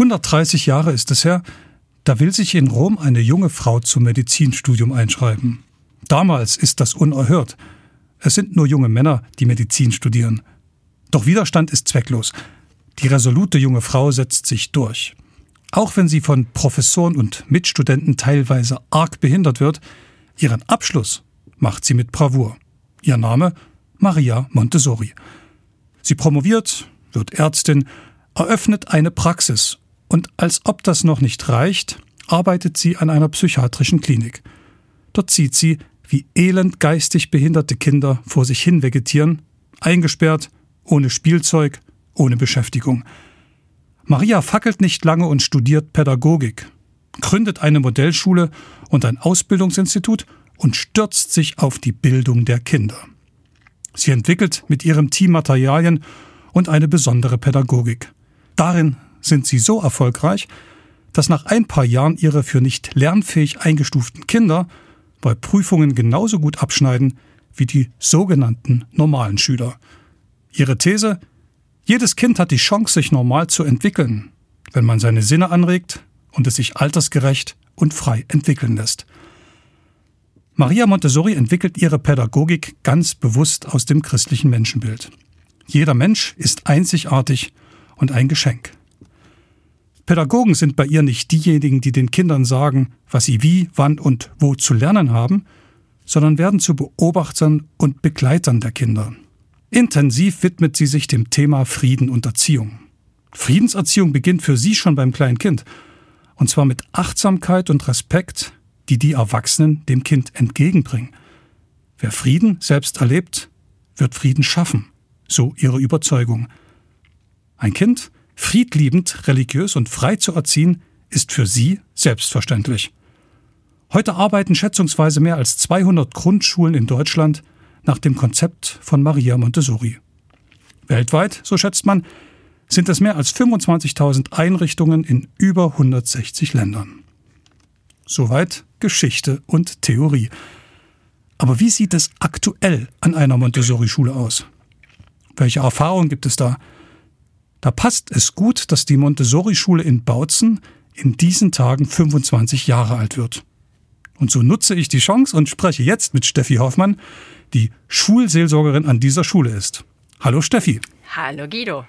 130 Jahre ist es her, da will sich in Rom eine junge Frau zum Medizinstudium einschreiben. Damals ist das unerhört. Es sind nur junge Männer, die Medizin studieren. Doch Widerstand ist zwecklos. Die resolute junge Frau setzt sich durch. Auch wenn sie von Professoren und Mitstudenten teilweise arg behindert wird, ihren Abschluss macht sie mit Bravour. Ihr Name Maria Montessori. Sie promoviert, wird Ärztin, eröffnet eine Praxis und als ob das noch nicht reicht, arbeitet sie an einer psychiatrischen Klinik. Dort sieht sie, wie elend geistig behinderte Kinder vor sich hin vegetieren, eingesperrt, ohne Spielzeug, ohne Beschäftigung. Maria fackelt nicht lange und studiert Pädagogik, gründet eine Modellschule und ein Ausbildungsinstitut und stürzt sich auf die Bildung der Kinder. Sie entwickelt mit ihrem Team Materialien und eine besondere Pädagogik. Darin sind sie so erfolgreich, dass nach ein paar Jahren ihre für nicht lernfähig eingestuften Kinder bei Prüfungen genauso gut abschneiden wie die sogenannten normalen Schüler. Ihre These Jedes Kind hat die Chance, sich normal zu entwickeln, wenn man seine Sinne anregt und es sich altersgerecht und frei entwickeln lässt. Maria Montessori entwickelt ihre Pädagogik ganz bewusst aus dem christlichen Menschenbild. Jeder Mensch ist einzigartig und ein Geschenk. Pädagogen sind bei ihr nicht diejenigen, die den Kindern sagen, was sie wie, wann und wo zu lernen haben, sondern werden zu Beobachtern und Begleitern der Kinder. Intensiv widmet sie sich dem Thema Frieden und Erziehung. Friedenserziehung beginnt für sie schon beim kleinen Kind, und zwar mit Achtsamkeit und Respekt die die Erwachsenen dem Kind entgegenbringen. Wer Frieden selbst erlebt, wird Frieden schaffen, so ihre Überzeugung. Ein Kind, friedliebend, religiös und frei zu erziehen, ist für sie selbstverständlich. Heute arbeiten schätzungsweise mehr als 200 Grundschulen in Deutschland nach dem Konzept von Maria Montessori. Weltweit, so schätzt man, sind es mehr als 25.000 Einrichtungen in über 160 Ländern. Soweit Geschichte und Theorie. Aber wie sieht es aktuell an einer Montessori-Schule aus? Welche Erfahrungen gibt es da? Da passt es gut, dass die Montessori-Schule in Bautzen in diesen Tagen 25 Jahre alt wird. Und so nutze ich die Chance und spreche jetzt mit Steffi Hoffmann, die Schulseelsorgerin an dieser Schule ist. Hallo Steffi. Hallo Guido.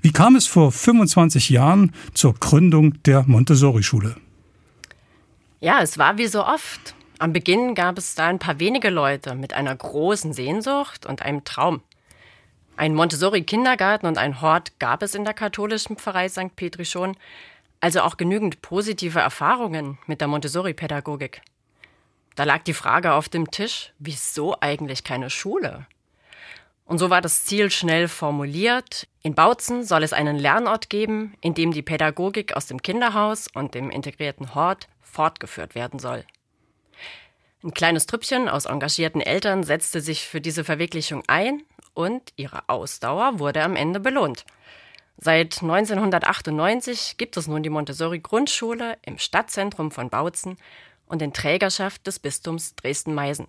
Wie kam es vor 25 Jahren zur Gründung der Montessori-Schule? Ja, es war wie so oft. Am Beginn gab es da ein paar wenige Leute mit einer großen Sehnsucht und einem Traum. Ein Montessori-Kindergarten und ein Hort gab es in der katholischen Pfarrei St. Petri schon, also auch genügend positive Erfahrungen mit der Montessori-Pädagogik. Da lag die Frage auf dem Tisch, wieso eigentlich keine Schule? Und so war das Ziel schnell formuliert. In Bautzen soll es einen Lernort geben, in dem die Pädagogik aus dem Kinderhaus und dem integrierten Hort fortgeführt werden soll. Ein kleines Trüppchen aus engagierten Eltern setzte sich für diese Verwirklichung ein und ihre Ausdauer wurde am Ende belohnt. Seit 1998 gibt es nun die Montessori Grundschule im Stadtzentrum von Bautzen und in Trägerschaft des Bistums Dresden-Meißen.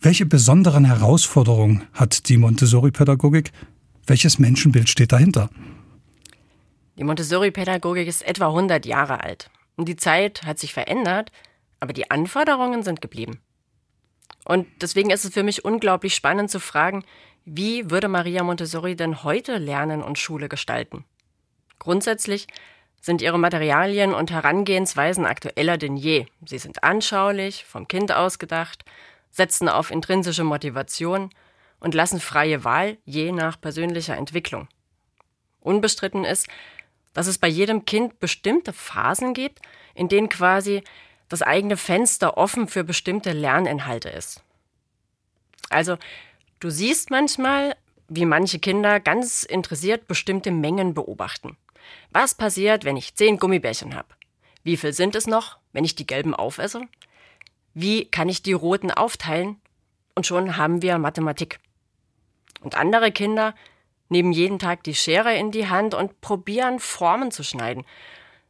Welche besonderen Herausforderungen hat die Montessori-Pädagogik? Welches Menschenbild steht dahinter? Die Montessori-Pädagogik ist etwa 100 Jahre alt. Und die Zeit hat sich verändert, aber die Anforderungen sind geblieben. Und deswegen ist es für mich unglaublich spannend zu fragen, wie würde Maria Montessori denn heute Lernen und Schule gestalten? Grundsätzlich sind ihre Materialien und Herangehensweisen aktueller denn je. Sie sind anschaulich, vom Kind ausgedacht, setzen auf intrinsische Motivation und lassen freie Wahl je nach persönlicher Entwicklung. Unbestritten ist, dass es bei jedem Kind bestimmte Phasen gibt, in denen quasi das eigene Fenster offen für bestimmte Lerninhalte ist. Also, du siehst manchmal, wie manche Kinder ganz interessiert bestimmte Mengen beobachten. Was passiert, wenn ich zehn Gummibärchen habe? Wie viel sind es noch, wenn ich die gelben aufesse? Wie kann ich die roten aufteilen? Und schon haben wir Mathematik. Und andere Kinder nehmen jeden Tag die Schere in die Hand und probieren Formen zu schneiden.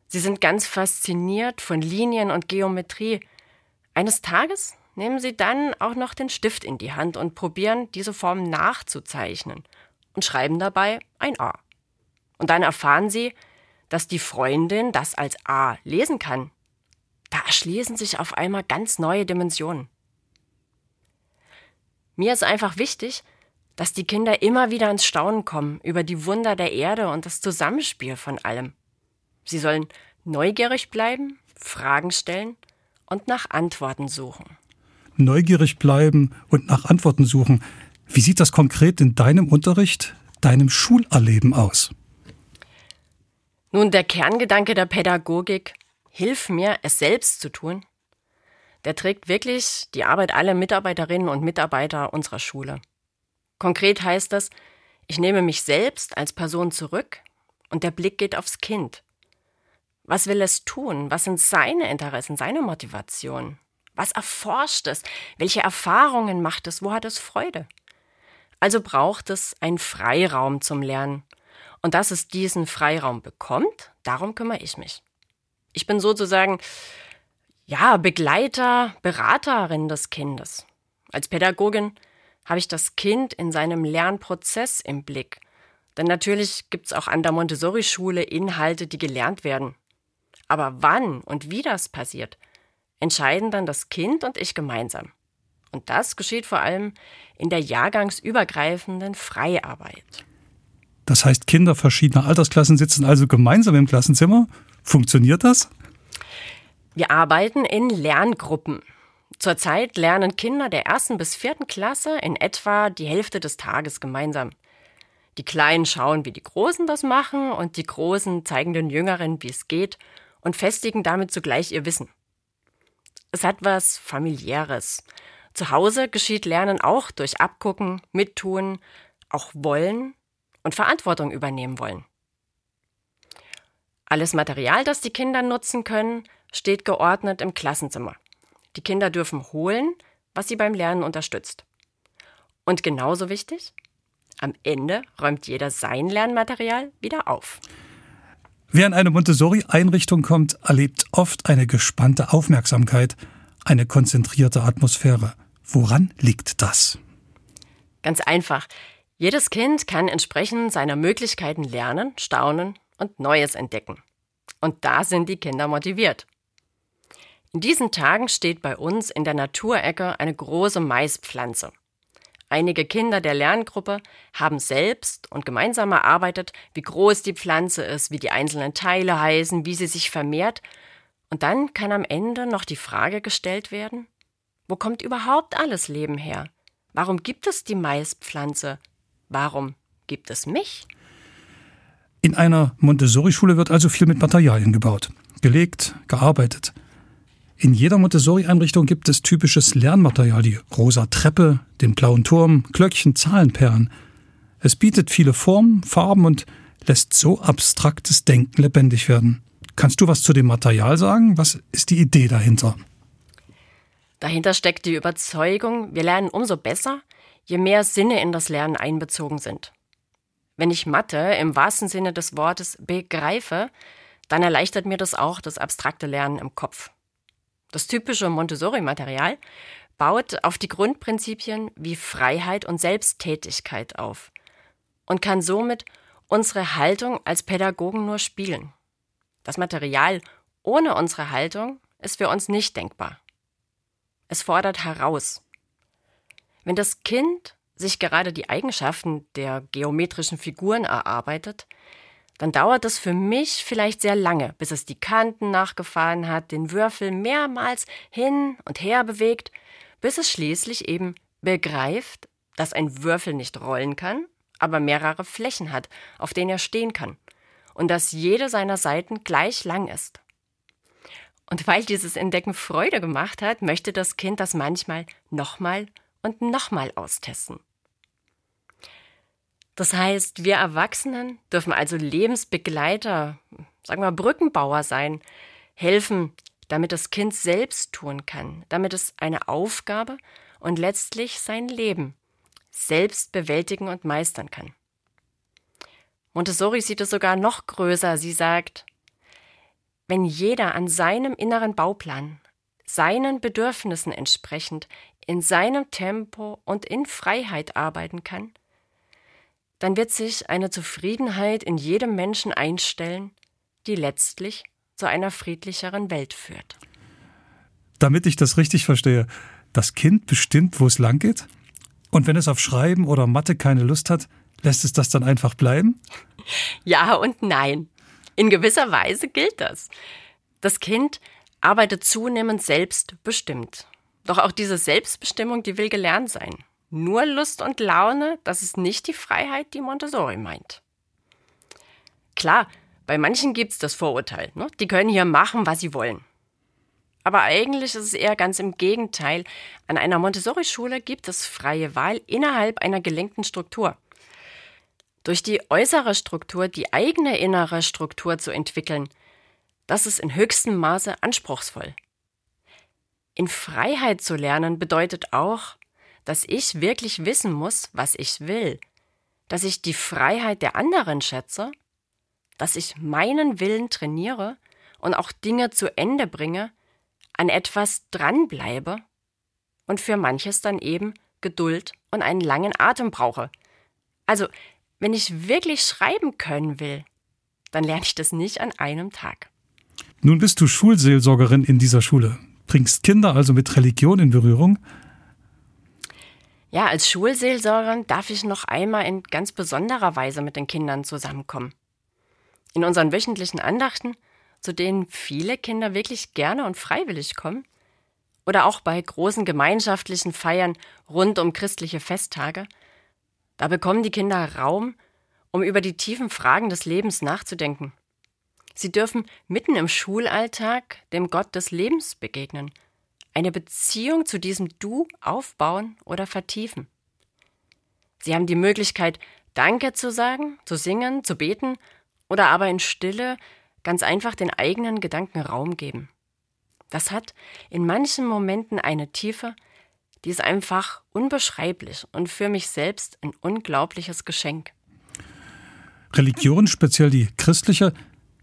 Sie sind ganz fasziniert von Linien und Geometrie. Eines Tages nehmen sie dann auch noch den Stift in die Hand und probieren, diese Form nachzuzeichnen und schreiben dabei ein A. Und dann erfahren sie, dass die Freundin das als A lesen kann. Da erschließen sich auf einmal ganz neue Dimensionen. Mir ist einfach wichtig, dass die Kinder immer wieder ins Staunen kommen über die Wunder der Erde und das Zusammenspiel von allem. Sie sollen neugierig bleiben, Fragen stellen und nach Antworten suchen. Neugierig bleiben und nach Antworten suchen. Wie sieht das konkret in deinem Unterricht, deinem Schulerleben aus? Nun, der Kerngedanke der Pädagogik, hilf mir, es selbst zu tun, der trägt wirklich die Arbeit aller Mitarbeiterinnen und Mitarbeiter unserer Schule. Konkret heißt das, ich nehme mich selbst als Person zurück und der Blick geht aufs Kind. Was will es tun? Was sind seine Interessen, seine Motivation? Was erforscht es? Welche Erfahrungen macht es? Wo hat es Freude? Also braucht es einen Freiraum zum Lernen. Und dass es diesen Freiraum bekommt, darum kümmere ich mich. Ich bin sozusagen, ja, Begleiter, Beraterin des Kindes. Als Pädagogin habe ich das Kind in seinem Lernprozess im Blick. Denn natürlich gibt es auch an der Montessori-Schule Inhalte, die gelernt werden. Aber wann und wie das passiert, entscheiden dann das Kind und ich gemeinsam. Und das geschieht vor allem in der jahrgangsübergreifenden Freiarbeit. Das heißt, Kinder verschiedener Altersklassen sitzen also gemeinsam im Klassenzimmer. Funktioniert das? Wir arbeiten in Lerngruppen. Zurzeit lernen Kinder der ersten bis vierten Klasse in etwa die Hälfte des Tages gemeinsam. Die Kleinen schauen, wie die Großen das machen, und die Großen zeigen den Jüngeren, wie es geht, und festigen damit zugleich ihr Wissen. Es hat was familiäres. Zu Hause geschieht Lernen auch durch Abgucken, Mittun, auch Wollen und Verantwortung übernehmen wollen. Alles Material, das die Kinder nutzen können, steht geordnet im Klassenzimmer. Die Kinder dürfen holen, was sie beim Lernen unterstützt. Und genauso wichtig, am Ende räumt jeder sein Lernmaterial wieder auf. Wer in eine Montessori-Einrichtung kommt, erlebt oft eine gespannte Aufmerksamkeit, eine konzentrierte Atmosphäre. Woran liegt das? Ganz einfach. Jedes Kind kann entsprechend seiner Möglichkeiten lernen, staunen und Neues entdecken. Und da sind die Kinder motiviert. In diesen Tagen steht bei uns in der Naturecke eine große Maispflanze. Einige Kinder der Lerngruppe haben selbst und gemeinsam erarbeitet, wie groß die Pflanze ist, wie die einzelnen Teile heißen, wie sie sich vermehrt. Und dann kann am Ende noch die Frage gestellt werden, wo kommt überhaupt alles Leben her? Warum gibt es die Maispflanze? Warum gibt es mich? In einer Montessori-Schule wird also viel mit Materialien gebaut, gelegt, gearbeitet. In jeder Montessori-Einrichtung gibt es typisches Lernmaterial, die rosa Treppe, den blauen Turm, Glöckchen, Zahlenperlen. Es bietet viele Formen, Farben und lässt so abstraktes Denken lebendig werden. Kannst du was zu dem Material sagen? Was ist die Idee dahinter? Dahinter steckt die Überzeugung, wir lernen umso besser, je mehr Sinne in das Lernen einbezogen sind. Wenn ich Mathe im wahrsten Sinne des Wortes begreife, dann erleichtert mir das auch das abstrakte Lernen im Kopf. Das typische Montessori-Material baut auf die Grundprinzipien wie Freiheit und Selbsttätigkeit auf und kann somit unsere Haltung als Pädagogen nur spielen. Das Material ohne unsere Haltung ist für uns nicht denkbar. Es fordert heraus. Wenn das Kind sich gerade die Eigenschaften der geometrischen Figuren erarbeitet, dann dauert es für mich vielleicht sehr lange, bis es die Kanten nachgefahren hat, den Würfel mehrmals hin und her bewegt, bis es schließlich eben begreift, dass ein Würfel nicht rollen kann, aber mehrere Flächen hat, auf denen er stehen kann, und dass jede seiner Seiten gleich lang ist. Und weil dieses Entdecken Freude gemacht hat, möchte das Kind das manchmal nochmal und nochmal austesten. Das heißt, wir Erwachsenen dürfen also Lebensbegleiter, sagen wir Brückenbauer sein, helfen, damit das Kind selbst tun kann, damit es eine Aufgabe und letztlich sein Leben selbst bewältigen und meistern kann. Montessori sieht es sogar noch größer. Sie sagt, wenn jeder an seinem inneren Bauplan, seinen Bedürfnissen entsprechend, in seinem Tempo und in Freiheit arbeiten kann, dann wird sich eine Zufriedenheit in jedem Menschen einstellen, die letztlich zu einer friedlicheren Welt führt. Damit ich das richtig verstehe, das Kind bestimmt, wo es lang geht? Und wenn es auf Schreiben oder Mathe keine Lust hat, lässt es das dann einfach bleiben? Ja und nein. In gewisser Weise gilt das. Das Kind arbeitet zunehmend selbstbestimmt. Doch auch diese Selbstbestimmung, die will gelernt sein. Nur Lust und Laune, das ist nicht die Freiheit, die Montessori meint. Klar, bei manchen gibt es das Vorurteil. Ne? Die können hier machen, was sie wollen. Aber eigentlich ist es eher ganz im Gegenteil. An einer Montessori-Schule gibt es freie Wahl innerhalb einer gelenkten Struktur. Durch die äußere Struktur die eigene innere Struktur zu entwickeln, das ist in höchstem Maße anspruchsvoll. In Freiheit zu lernen bedeutet auch, dass ich wirklich wissen muss, was ich will, dass ich die Freiheit der anderen schätze, dass ich meinen Willen trainiere und auch Dinge zu Ende bringe, an etwas dranbleibe und für manches dann eben Geduld und einen langen Atem brauche. Also, wenn ich wirklich schreiben können will, dann lerne ich das nicht an einem Tag. Nun bist du Schulseelsorgerin in dieser Schule, bringst Kinder also mit Religion in Berührung. Ja, als Schulseelsorgerin darf ich noch einmal in ganz besonderer Weise mit den Kindern zusammenkommen. In unseren wöchentlichen Andachten zu denen viele Kinder wirklich gerne und freiwillig kommen? Oder auch bei großen gemeinschaftlichen Feiern rund um christliche Festtage? Da bekommen die Kinder Raum, um über die tiefen Fragen des Lebens nachzudenken. Sie dürfen mitten im Schulalltag dem Gott des Lebens begegnen, eine Beziehung zu diesem Du aufbauen oder vertiefen. Sie haben die Möglichkeit, Danke zu sagen, zu singen, zu beten oder aber in Stille ganz einfach den eigenen Gedanken Raum geben. Das hat in manchen Momenten eine Tiefe, die ist einfach unbeschreiblich und für mich selbst ein unglaubliches Geschenk. Religion, speziell die christliche,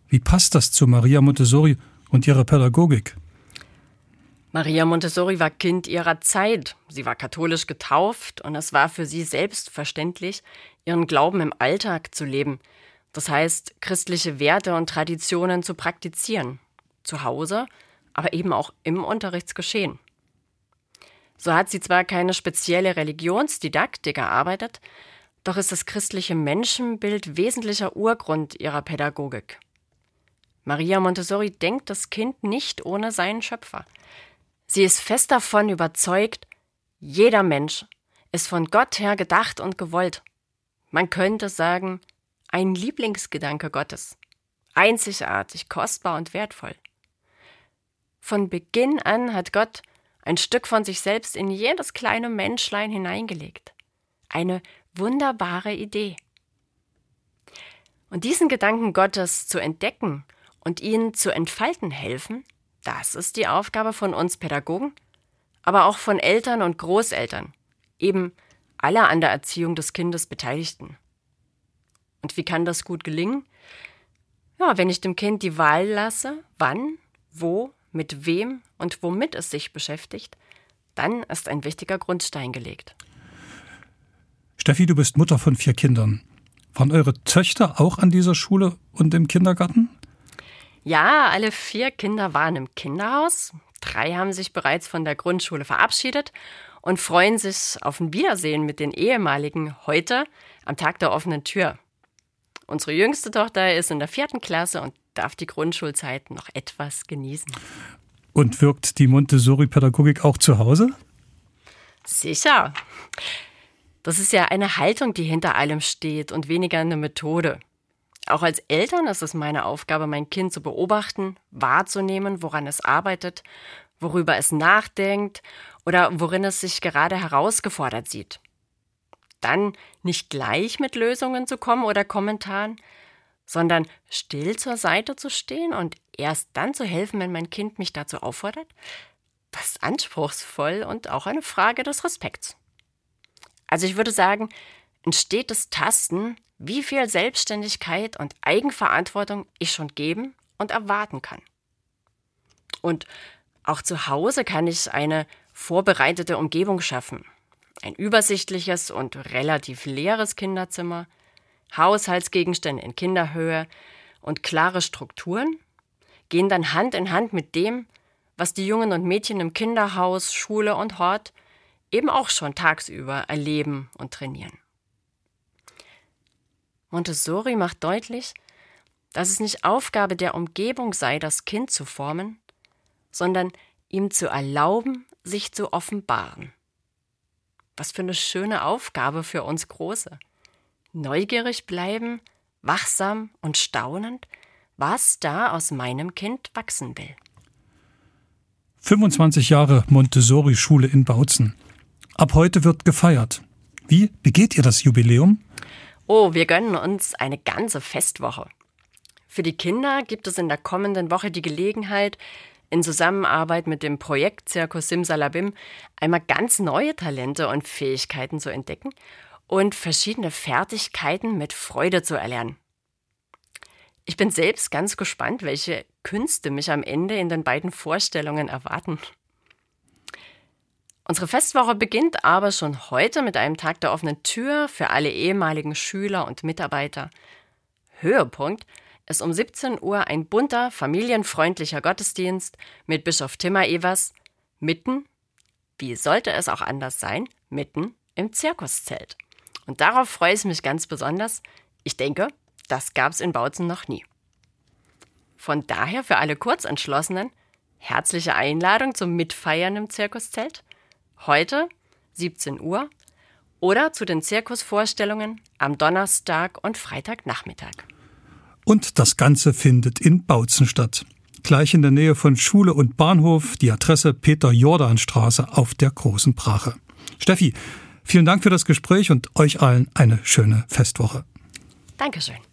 wie passt das zu Maria Montessori und ihrer Pädagogik? Maria Montessori war Kind ihrer Zeit. Sie war katholisch getauft und es war für sie selbstverständlich, ihren Glauben im Alltag zu leben – das heißt, christliche Werte und Traditionen zu praktizieren. Zu Hause, aber eben auch im Unterrichtsgeschehen. So hat sie zwar keine spezielle Religionsdidaktik erarbeitet, doch ist das christliche Menschenbild wesentlicher Urgrund ihrer Pädagogik. Maria Montessori denkt das Kind nicht ohne seinen Schöpfer. Sie ist fest davon überzeugt, jeder Mensch ist von Gott her gedacht und gewollt. Man könnte sagen, ein Lieblingsgedanke Gottes, einzigartig, kostbar und wertvoll. Von Beginn an hat Gott ein Stück von sich selbst in jedes kleine Menschlein hineingelegt. Eine wunderbare Idee. Und diesen Gedanken Gottes zu entdecken und ihn zu entfalten helfen, das ist die Aufgabe von uns Pädagogen, aber auch von Eltern und Großeltern, eben aller an der Erziehung des Kindes Beteiligten. Und wie kann das gut gelingen? Ja, wenn ich dem Kind die Wahl lasse, wann, wo, mit wem und womit es sich beschäftigt, dann ist ein wichtiger Grundstein gelegt. Steffi, du bist Mutter von vier Kindern. Waren eure Töchter auch an dieser Schule und im Kindergarten? Ja, alle vier Kinder waren im Kinderhaus. Drei haben sich bereits von der Grundschule verabschiedet und freuen sich auf ein Wiedersehen mit den ehemaligen heute am Tag der offenen Tür. Unsere jüngste Tochter ist in der vierten Klasse und darf die Grundschulzeit noch etwas genießen. Und wirkt die Montessori-Pädagogik auch zu Hause? Sicher. Das ist ja eine Haltung, die hinter allem steht und weniger eine Methode. Auch als Eltern ist es meine Aufgabe, mein Kind zu beobachten, wahrzunehmen, woran es arbeitet, worüber es nachdenkt oder worin es sich gerade herausgefordert sieht dann nicht gleich mit Lösungen zu kommen oder Kommentaren, sondern still zur Seite zu stehen und erst dann zu helfen, wenn mein Kind mich dazu auffordert? Das ist anspruchsvoll und auch eine Frage des Respekts. Also ich würde sagen, ein stetes Tasten, wie viel Selbstständigkeit und Eigenverantwortung ich schon geben und erwarten kann. Und auch zu Hause kann ich eine vorbereitete Umgebung schaffen, ein übersichtliches und relativ leeres Kinderzimmer, Haushaltsgegenstände in Kinderhöhe und klare Strukturen gehen dann Hand in Hand mit dem, was die Jungen und Mädchen im Kinderhaus, Schule und Hort eben auch schon tagsüber erleben und trainieren. Montessori macht deutlich, dass es nicht Aufgabe der Umgebung sei, das Kind zu formen, sondern ihm zu erlauben, sich zu offenbaren. Was für eine schöne Aufgabe für uns Große. Neugierig bleiben, wachsam und staunend, was da aus meinem Kind wachsen will. 25 Jahre Montessori-Schule in Bautzen. Ab heute wird gefeiert. Wie begeht ihr das Jubiläum? Oh, wir gönnen uns eine ganze Festwoche. Für die Kinder gibt es in der kommenden Woche die Gelegenheit, in Zusammenarbeit mit dem Projekt Zirkus Simsalabim einmal ganz neue Talente und Fähigkeiten zu entdecken und verschiedene Fertigkeiten mit Freude zu erlernen. Ich bin selbst ganz gespannt, welche Künste mich am Ende in den beiden Vorstellungen erwarten. Unsere Festwoche beginnt aber schon heute mit einem Tag der offenen Tür für alle ehemaligen Schüler und Mitarbeiter. Höhepunkt ist um 17 Uhr ein bunter, familienfreundlicher Gottesdienst mit Bischof Timmer Evers mitten, wie sollte es auch anders sein, mitten im Zirkuszelt. Und darauf freue ich mich ganz besonders. Ich denke, das gab es in Bautzen noch nie. Von daher für alle Kurzentschlossenen herzliche Einladung zum Mitfeiern im Zirkuszelt heute 17 Uhr oder zu den Zirkusvorstellungen am Donnerstag und Freitagnachmittag. Und das Ganze findet in Bautzen statt. Gleich in der Nähe von Schule und Bahnhof, die Adresse Peter-Jordan-Straße auf der Großen Brache. Steffi, vielen Dank für das Gespräch und euch allen eine schöne Festwoche. Dankeschön.